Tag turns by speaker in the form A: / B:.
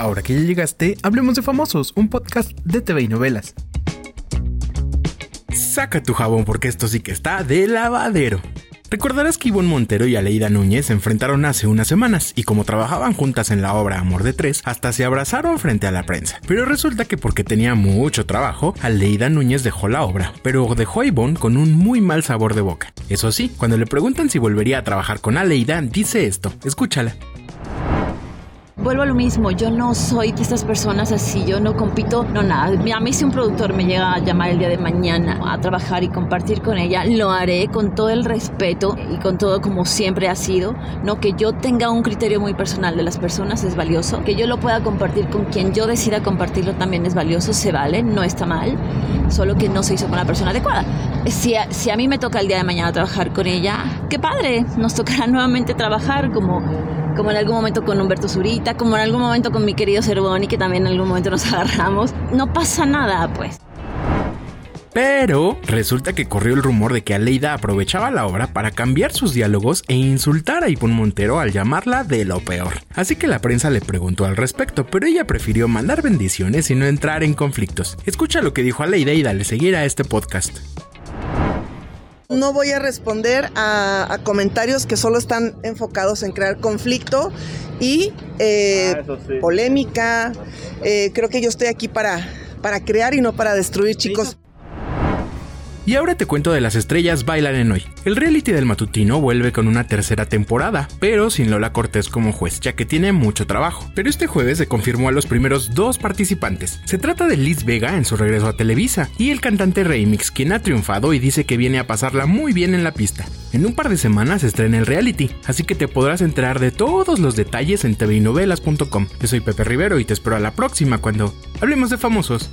A: Ahora que ya llegaste, hablemos de Famosos, un podcast de TV y novelas. Saca tu jabón porque esto sí que está de lavadero. Recordarás que Ivonne Montero y Aleida Núñez se enfrentaron hace unas semanas y como trabajaban juntas en la obra Amor de Tres, hasta se abrazaron frente a la prensa. Pero resulta que porque tenía mucho trabajo, Aleida Núñez dejó la obra, pero dejó a Ivonne con un muy mal sabor de boca. Eso sí, cuando le preguntan si volvería a trabajar con Aleida, dice esto, escúchala.
B: Vuelvo a lo mismo, yo no soy de estas personas así, yo no compito, no nada. A mí si un productor me llega a llamar el día de mañana a trabajar y compartir con ella, lo haré con todo el respeto y con todo como siempre ha sido. No que yo tenga un criterio muy personal de las personas es valioso, que yo lo pueda compartir con quien yo decida compartirlo también es valioso, se vale, no está mal, solo que no se hizo con la persona adecuada. Si a, si a mí me toca el día de mañana trabajar con ella, qué padre, nos tocará nuevamente trabajar como como en algún momento con Humberto Zurita, como en algún momento con mi querido Cervoni, que también en algún momento nos agarramos. No pasa nada, pues.
A: Pero resulta que corrió el rumor de que Aleida aprovechaba la obra para cambiar sus diálogos e insultar a Ivonne Montero al llamarla de lo peor. Así que la prensa le preguntó al respecto, pero ella prefirió mandar bendiciones y no entrar en conflictos. Escucha lo que dijo Aleida y dale seguir a este podcast.
C: No voy a responder a, comentarios que solo están enfocados en crear conflicto y eh, ah, polémica. Eh, creo que yo estoy aquí para, para crear y no para destruir, chicos.
A: Y ahora te cuento de las estrellas bailan en hoy. El reality del matutino vuelve con una tercera temporada, pero sin Lola Cortés como juez, ya que tiene mucho trabajo. Pero este jueves se confirmó a los primeros dos participantes. Se trata de Liz Vega en su regreso a Televisa y el cantante Remix, quien ha triunfado y dice que viene a pasarla muy bien en la pista. En un par de semanas estrena el reality, así que te podrás enterar de todos los detalles en tvinovelas.com. Yo soy Pepe Rivero y te espero a la próxima cuando hablemos de famosos.